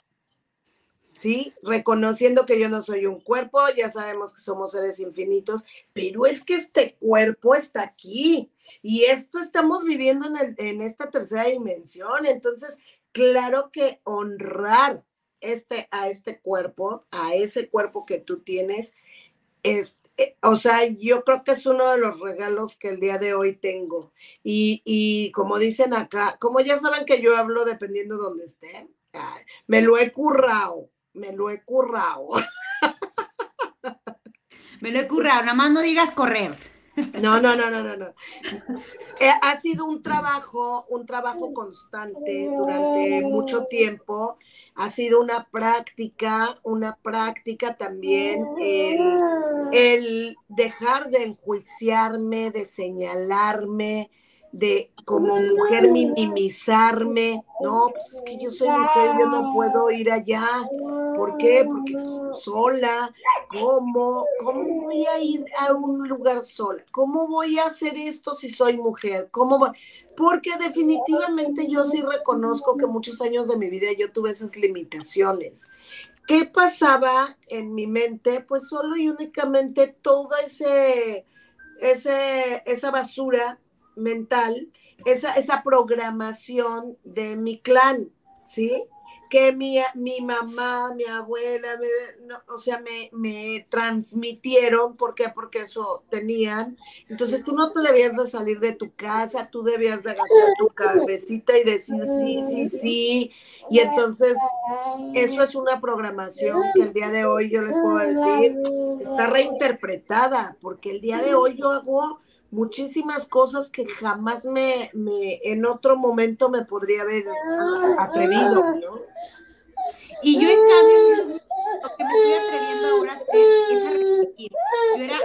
¿Sí? Reconociendo que yo no soy un cuerpo, ya sabemos que somos seres infinitos, pero es que este cuerpo está aquí y esto estamos viviendo en, en esta tercera dimensión, entonces, claro que honrar este, a este cuerpo, a ese cuerpo que tú tienes, es, eh, o sea, yo creo que es uno de los regalos que el día de hoy tengo. Y, y como dicen acá, como ya saben que yo hablo dependiendo de donde esté, me lo he currado me lo he currado. me lo he currado, nada más no digas correr. No, no, no, no, no, no. Eh, ha sido un trabajo, un trabajo constante durante mucho tiempo. Ha sido una práctica, una práctica también el, el dejar de enjuiciarme, de señalarme, de como mujer minimizarme, no, pues es que yo soy mujer, yo no puedo ir allá, ¿por qué? Porque sola, ¿cómo? ¿Cómo voy a ir a un lugar sola? ¿Cómo voy a hacer esto si soy mujer? ¿Cómo voy? Porque definitivamente yo sí reconozco que muchos años de mi vida yo tuve esas limitaciones. ¿Qué pasaba en mi mente? Pues solo y únicamente toda ese, ese, esa basura mental, esa, esa programación de mi clan, ¿sí? que mi, mi mamá, mi abuela, o sea, me, me, transmitieron, ¿por qué? Porque eso tenían. Entonces tú no te debías de salir de tu casa, tú debías de agachar tu cabecita y decir sí, sí, sí. Y entonces eso es una programación que el día de hoy yo les puedo decir, está reinterpretada, porque el día de hoy yo hago muchísimas cosas que jamás me, me en otro momento me podría haber atrevido, ¿no? Y yo en cambio, lo que me estoy atreviendo ahora a hacer es a repetir. Yo era,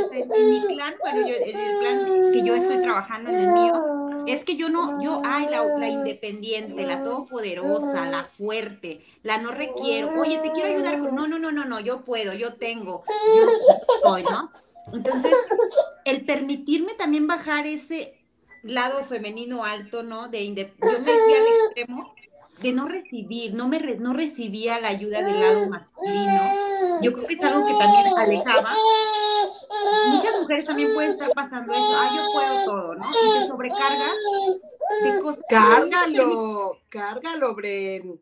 este, en mi plan, bueno, yo, en el plan que yo estoy trabajando en el mío, es que yo no, yo, ay, la, la independiente, la todopoderosa, la fuerte, la no requiero, oye, te quiero ayudar con, no, no, no, no, no, yo puedo, yo tengo, yo estoy, ¿no? Entonces, el permitirme también bajar ese lado femenino alto, ¿no? De yo me decía al extremo de no recibir, no me no recibía la ayuda del lado masculino. Yo creo que es algo que también alejaba. Muchas mujeres también pueden estar pasando eso. Ah, yo puedo todo, ¿no? Y te sobrecargas de cosas. Cárgalo, cárgalo, Bren.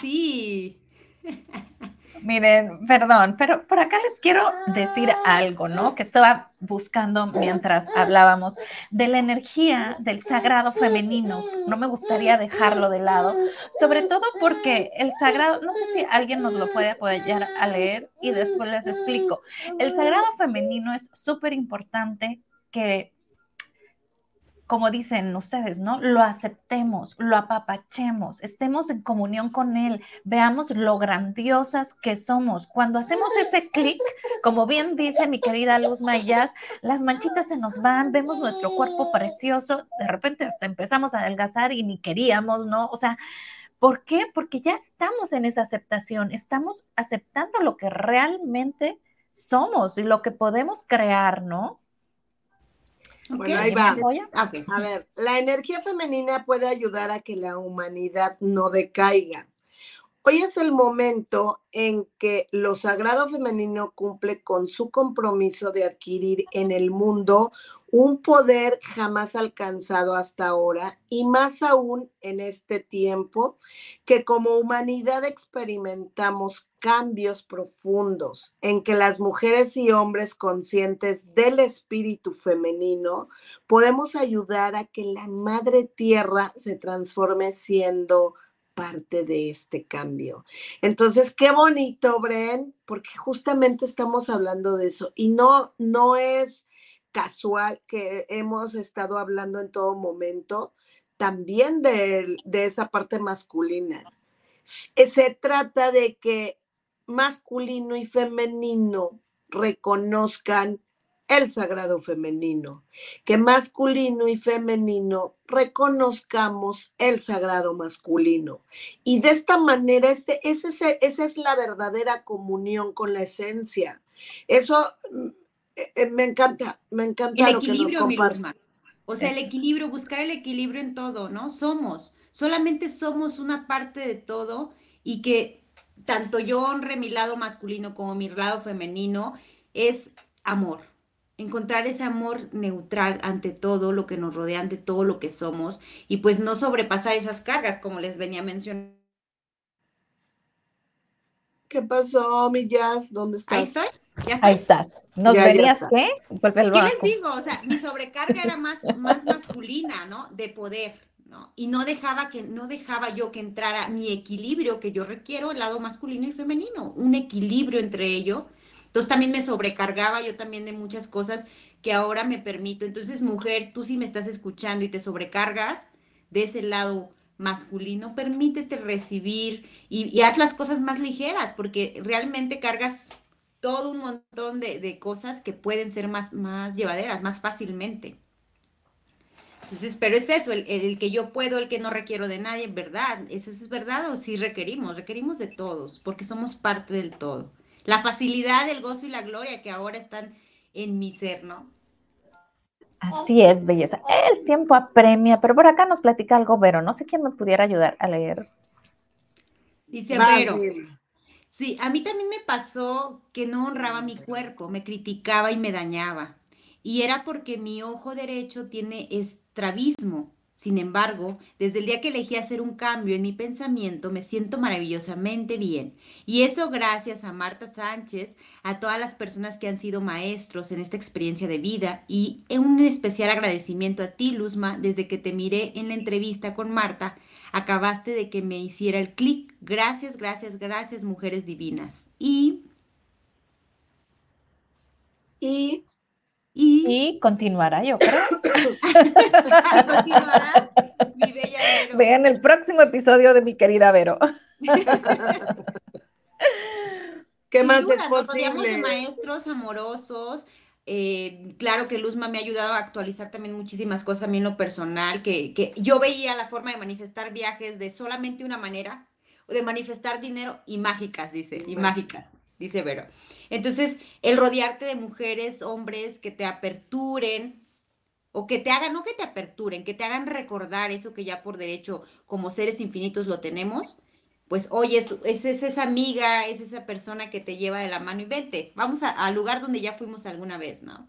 Sí. Miren, perdón, pero por acá les quiero decir algo, ¿no? Que estaba buscando mientras hablábamos de la energía del sagrado femenino. No me gustaría dejarlo de lado, sobre todo porque el sagrado, no sé si alguien nos lo puede apoyar a leer y después les explico. El sagrado femenino es súper importante que como dicen ustedes, ¿no? Lo aceptemos, lo apapachemos, estemos en comunión con Él, veamos lo grandiosas que somos. Cuando hacemos ese clic, como bien dice mi querida Luz Mayas, las manchitas se nos van, vemos nuestro cuerpo precioso, de repente hasta empezamos a adelgazar y ni queríamos, ¿no? O sea, ¿por qué? Porque ya estamos en esa aceptación, estamos aceptando lo que realmente somos y lo que podemos crear, ¿no? Bueno, ahí va. A ver, la energía femenina puede ayudar a que la humanidad no decaiga. Hoy es el momento en que lo sagrado femenino cumple con su compromiso de adquirir en el mundo un poder jamás alcanzado hasta ahora y más aún en este tiempo que como humanidad experimentamos cambios profundos en que las mujeres y hombres conscientes del espíritu femenino podemos ayudar a que la madre tierra se transforme siendo parte de este cambio. Entonces, qué bonito, Bren, porque justamente estamos hablando de eso y no no es casual que hemos estado hablando en todo momento, también de, esa parte masculina. Se trata de que masculino y femenino reconozcan el sagrado femenino, que masculino y femenino reconozcamos el sagrado masculino. Y de esta manera, este, ese, esa es la verdadera comunión con la esencia. Eso eh, eh, me encanta, me encanta el equilibrio, lo que O sea, el equilibrio, buscar el equilibrio en todo, ¿no? Somos, solamente somos una parte de todo y que tanto yo honre mi lado masculino como mi lado femenino es amor. Encontrar ese amor neutral ante todo lo que nos rodea, ante todo lo que somos y pues no sobrepasar esas cargas como les venía mencionando. ¿Qué pasó, mi Jazz? ¿Dónde estás? Ahí estoy. Ahí estás. ¿Nos verías qué? ¿Qué les digo? O sea, mi sobrecarga era más, más masculina, ¿no? De poder, ¿no? Y no dejaba que, no dejaba yo que entrara mi equilibrio que yo requiero, el lado masculino y femenino, un equilibrio entre ello. Entonces también me sobrecargaba yo también de muchas cosas que ahora me permito. Entonces, mujer, tú si me estás escuchando y te sobrecargas de ese lado masculino, permítete recibir y, y haz las cosas más ligeras, porque realmente cargas todo un montón de, cosas que pueden ser más, más llevaderas, más fácilmente. Entonces, pero es eso, el, que yo puedo, el que no requiero de nadie, ¿verdad? ¿Eso es verdad o sí requerimos? Requerimos de todos, porque somos parte del todo. La facilidad, el gozo y la gloria que ahora están en mi ser, ¿no? Así es, belleza. El tiempo apremia, pero por acá nos platica algo Vero. No sé quién me pudiera ayudar a leer. Dice Vero. Sí, a mí también me pasó que no honraba mi cuerpo, me criticaba y me dañaba. y era porque mi ojo derecho tiene estrabismo. Sin embargo, desde el día que elegí hacer un cambio en mi pensamiento, me siento maravillosamente bien. Y eso gracias a Marta Sánchez, a todas las personas que han sido maestros en esta experiencia de vida y un especial agradecimiento a ti, Luzma, desde que te miré en la entrevista con Marta, acabaste de que me hiciera el clic. Gracias, gracias, gracias, mujeres divinas. Y... Y y, continuará, yo creo. continuará mi bella Vero. Vean el próximo episodio de mi querida Vero. ¿Qué más duda, es posible? de maestros amorosos. Eh, claro que Luzma me ha ayudado a actualizar también muchísimas cosas a mí en lo personal, que, que yo veía la forma de manifestar viajes de solamente una manera, o de manifestar dinero y mágicas, dice, y mágicas, dice Vero. Entonces, el rodearte de mujeres, hombres que te aperturen, o que te hagan, no que te aperturen, que te hagan recordar eso que ya por derecho como seres infinitos lo tenemos, pues oye, es, es, es esa amiga, es esa persona que te lleva de la mano y vete, vamos al lugar donde ya fuimos alguna vez, ¿no?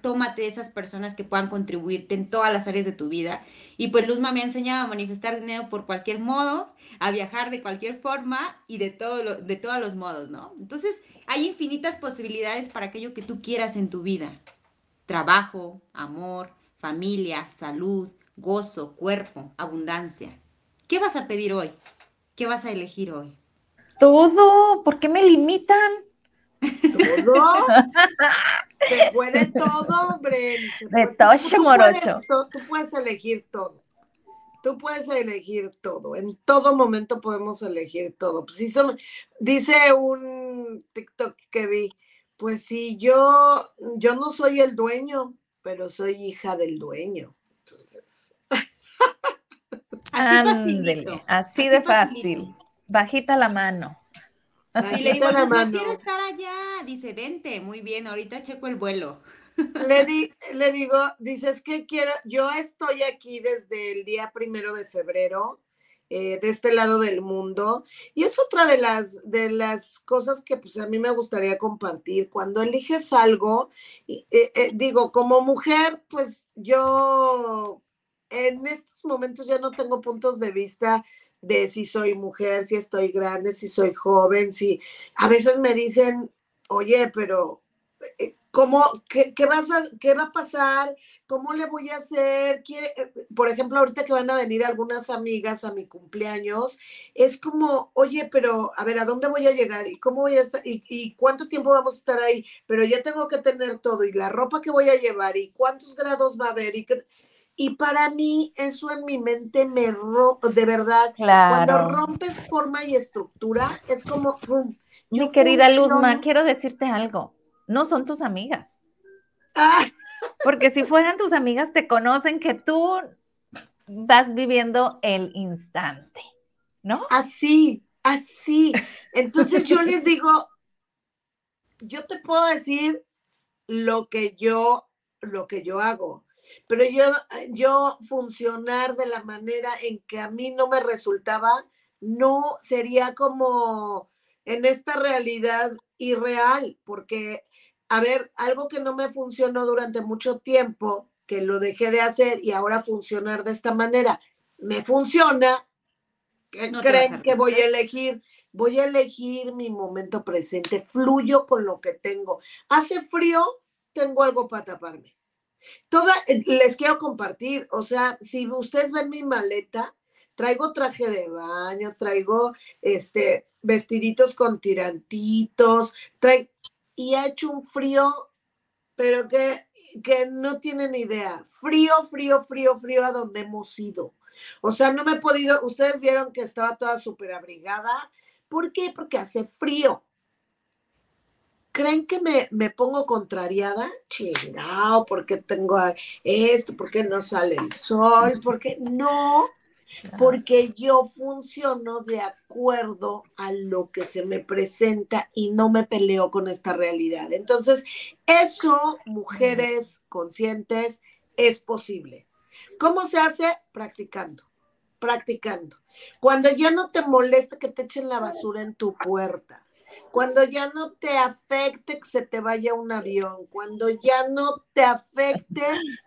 Tómate esas personas que puedan contribuirte en todas las áreas de tu vida. Y pues Luzma me ha enseñado a manifestar dinero por cualquier modo, a viajar de cualquier forma y de, de todos los modos, ¿no? Entonces, hay infinitas posibilidades para aquello que tú quieras en tu vida. Trabajo, amor, familia, salud, gozo, cuerpo, abundancia. ¿Qué vas a pedir hoy? ¿Qué vas a elegir hoy? Todo, ¿por qué me limitan? Todo. Se puede todo, hombre. De puede- tú- todo, tú, puedes, morocho. to- tú puedes elegir todo. Tú puedes elegir todo. En todo momento podemos elegir todo. Pues sí, son- dice un TikTok que vi, pues sí, yo, yo no soy el dueño, pero soy hija del dueño. Entonces, Así Ándele, así de facilito. fácil. Bajita la mano. Y le digo, bajita la "Luz, no mano. quiero estar allá. Dice, vente, muy bien, ahorita checo el vuelo. Le, di- le digo, dices que quiero, yo estoy aquí desde el día primero de febrero, eh, de este lado del mundo, y es otra de las, de las cosas que pues a mí me gustaría compartir. Cuando eliges algo, eh, eh, digo, como mujer, pues yo en estos momentos ya no tengo puntos de vista de si soy mujer, si estoy grande, si soy joven, si a veces me dicen, oye, pero eh, ¿cómo, qué, qué vas a, qué va a pasar? ¿Cómo le voy a hacer? Quiere, eh, por ejemplo, ahorita que van a venir algunas amigas a mi cumpleaños, es como, oye, pero a ver, ¿a dónde voy a llegar? ¿Y cómo voy a estar? ¿Y, y cuánto tiempo vamos a estar ahí? Pero ya tengo que tener todo, y la ropa que voy a llevar, y cuántos grados va a haber, y qué- Y para mí, eso en mi mente me rompe, de verdad, cuando Claro. rompes forma y estructura, es como, querida Luzma, quiero decirte algo. No son tus amigas. ¡Ah! Porque si fueran tus amigas, te conocen que tú vas viviendo el instante, ¿no? Así, así. Entonces yo les digo, yo te puedo decir lo que yo, lo que yo hago, pero yo, yo funcionar de la manera en que a mí no me resultaba, no sería como en esta realidad irreal, porque, a ver, algo que no me funcionó durante mucho tiempo, que lo dejé de hacer y ahora funcionar de esta manera, me funciona, ¿qué No creen que voy a elegir? Voy a elegir mi momento presente, fluyo con lo que tengo. Hace frío, tengo algo para taparme. Toda, eh, les quiero compartir, o sea, si ustedes ven mi maleta, traigo traje de baño, traigo este vestiditos con tirantitos, trae, y ha hecho un frío, pero que, que no tienen idea. Frío, frío, frío, frío a donde hemos ido. O sea, no me he podido, ustedes vieron que estaba toda súper abrigada. ¿Por qué? Porque hace frío. ¿Creen que me, me pongo contrariada? Chingao, ¿por qué tengo esto? ¿Por qué no sale el sol? ¿Por qué no? Porque yo funciono de acuerdo a lo que se me presenta y no me peleo con esta realidad. Entonces, eso, mujeres conscientes, es posible. ¿Cómo se hace? Practicando, practicando. Cuando ya no te molesta que te echen la basura en tu puerta, cuando ya no te afecte que se te vaya un avión, cuando ya no te afecte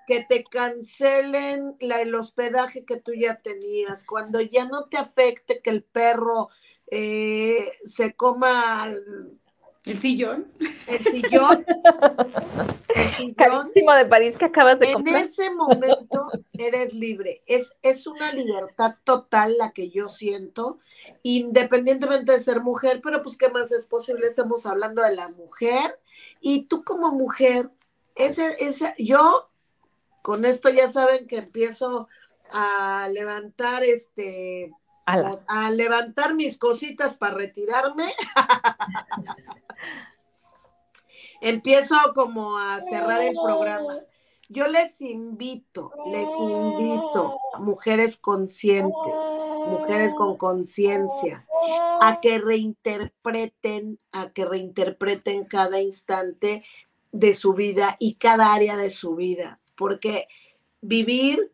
que te cancelen el hospedaje que tú ya tenías, cuando ya no te afecte que el perro eh, se coma el sillón. El sillón. El sillón. de París que acabas de en En ese momento eres libre. Es, es una libertad total la que yo siento, independientemente de ser mujer, pero pues qué más es posible, estamos hablando de la mujer. Y tú como mujer, ese, ese, yo con esto ya saben que empiezo a levantar este a levantar mis cositas para retirarme. Empiezo como a cerrar el programa. Yo les invito, les invito, mujeres conscientes, mujeres con conciencia, a que reinterpreten, a que reinterpreten cada instante de su vida y cada área de su vida, porque vivir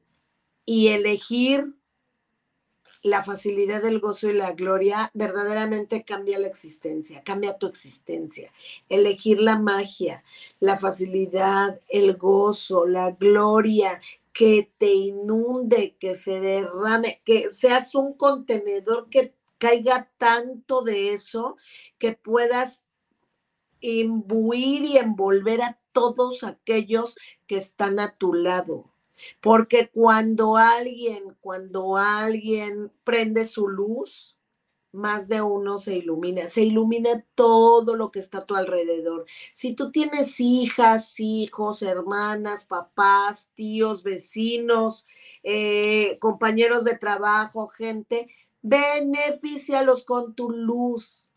y elegir la facilidad del gozo y la gloria verdaderamente cambia la existencia, cambia tu existencia. Elegir la magia, la facilidad, el gozo, la gloria, que te inunde, que se derrame, que seas un contenedor que caiga tanto de eso que puedas imbuir y envolver a todos aquellos que están a tu lado. Porque cuando alguien, cuando alguien prende su luz, más de uno se ilumina, se ilumina todo lo que está a tu alrededor. Si tú tienes hijas, hijos, hermanas, papás, tíos, vecinos, eh, compañeros de trabajo, gente, beneficialos con tu luz,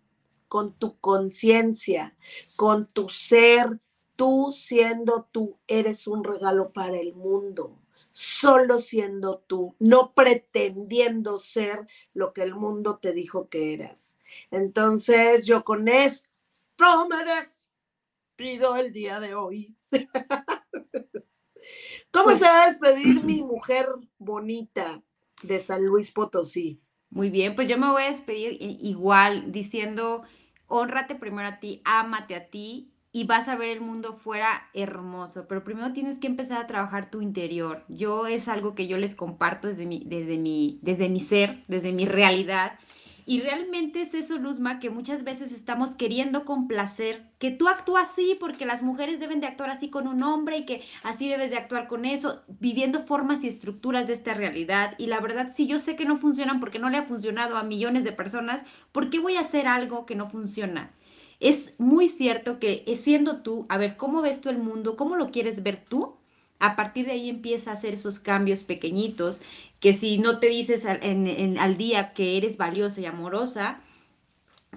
con tu conciencia, con tu ser, tú siendo tú, eres un regalo para el mundo, solo siendo tú, no pretendiendo ser lo que el mundo te dijo que eras. Entonces yo con esto me despido el día de hoy. ¿Cómo se va a despedir mi mujer bonita de San Luis Potosí? Muy bien, pues yo me voy a despedir igual diciendo, honrate primero a ti, ámate a ti y vas a ver el mundo fuera hermoso, pero primero tienes que empezar a trabajar tu interior. Yo es algo que yo les comparto desde mi, desde mi, desde mi ser, desde mi realidad. Y realmente es eso, Luzma, que muchas veces estamos queriendo complacer, que tú actúas así porque las mujeres deben de actuar así con un hombre y que así debes de actuar con eso, viviendo formas y estructuras de esta realidad. Y la verdad, si yo sé que no funcionan porque no le ha funcionado a millones de personas, ¿por qué voy a hacer algo que no funciona? Es muy cierto que siendo tú, a ver, ¿cómo ves tú el mundo? ¿Cómo lo quieres ver tú? A partir de ahí empieza a hacer esos cambios pequeñitos que si no te dices al, día que eres valiosa y amorosa,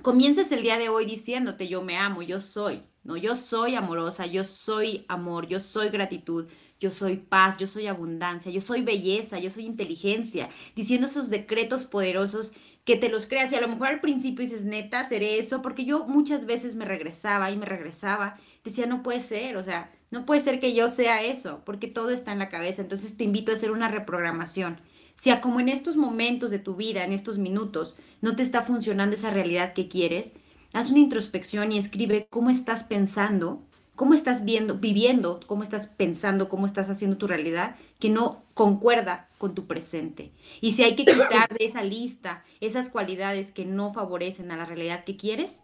comiences el día de hoy diciéndote yo me amo, yo soy, no, yo soy amorosa, yo soy amor, yo soy gratitud, yo soy paz, yo soy abundancia, yo soy belleza, yo soy inteligencia, diciendo esos decretos poderosos que te los creas y a lo mejor al principio dices, neta, seré eso, porque yo muchas veces me regresaba y me regresaba, decía, no puede ser, o sea, no puede ser que yo sea eso, porque todo está en la cabeza, entonces te invito a hacer una reprogramación. Si a como en estos momentos de tu vida, en estos minutos, no te está funcionando esa realidad que quieres, haz una introspección y escribe cómo estás pensando cómo estás viendo, viviendo, cómo estás pensando, cómo estás haciendo tu realidad que no concuerda con tu presente. Y si hay que quitar de esa lista esas cualidades que no favorecen a la realidad que quieres,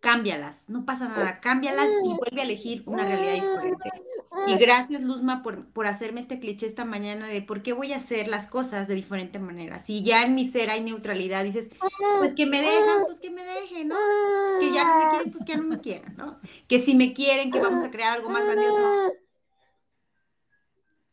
cámbialas, no pasa nada, cámbialas y vuelve a elegir una realidad diferente. Y gracias, Luzma, por, por, hacerme este cliché esta mañana de por qué voy a hacer las cosas de diferente manera. Si ya en mi ser hay neutralidad, dices, pues que me dejan, pues que me dejen, ¿no? Que ya no me quieren, pues que ya no me quieran, ¿no? Que si me quieren, que vamos a crear algo más grandioso.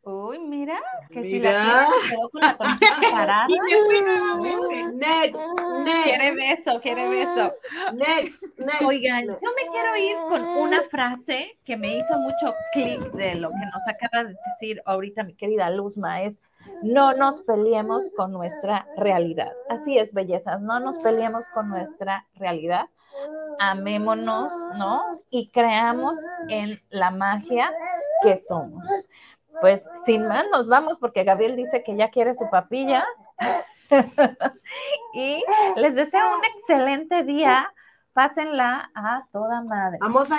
Uy, mira, que si la quedó con la parada. Next, next. Quiere beso, quiere beso. Next, next. Oigan, yo me quiero ir con una frase que me hizo mucho clic de lo que nos acaba de decir ahorita mi querida Luzma, es no nos peleemos con nuestra realidad. Así es, bellezas, no nos peleemos con nuestra realidad. Amémonos, ¿no? Y creamos en la magia que somos pues sin más nos vamos porque Gabriel dice que ya quiere su papilla. y les deseo un excelente día pásenla a toda madre. Vamos a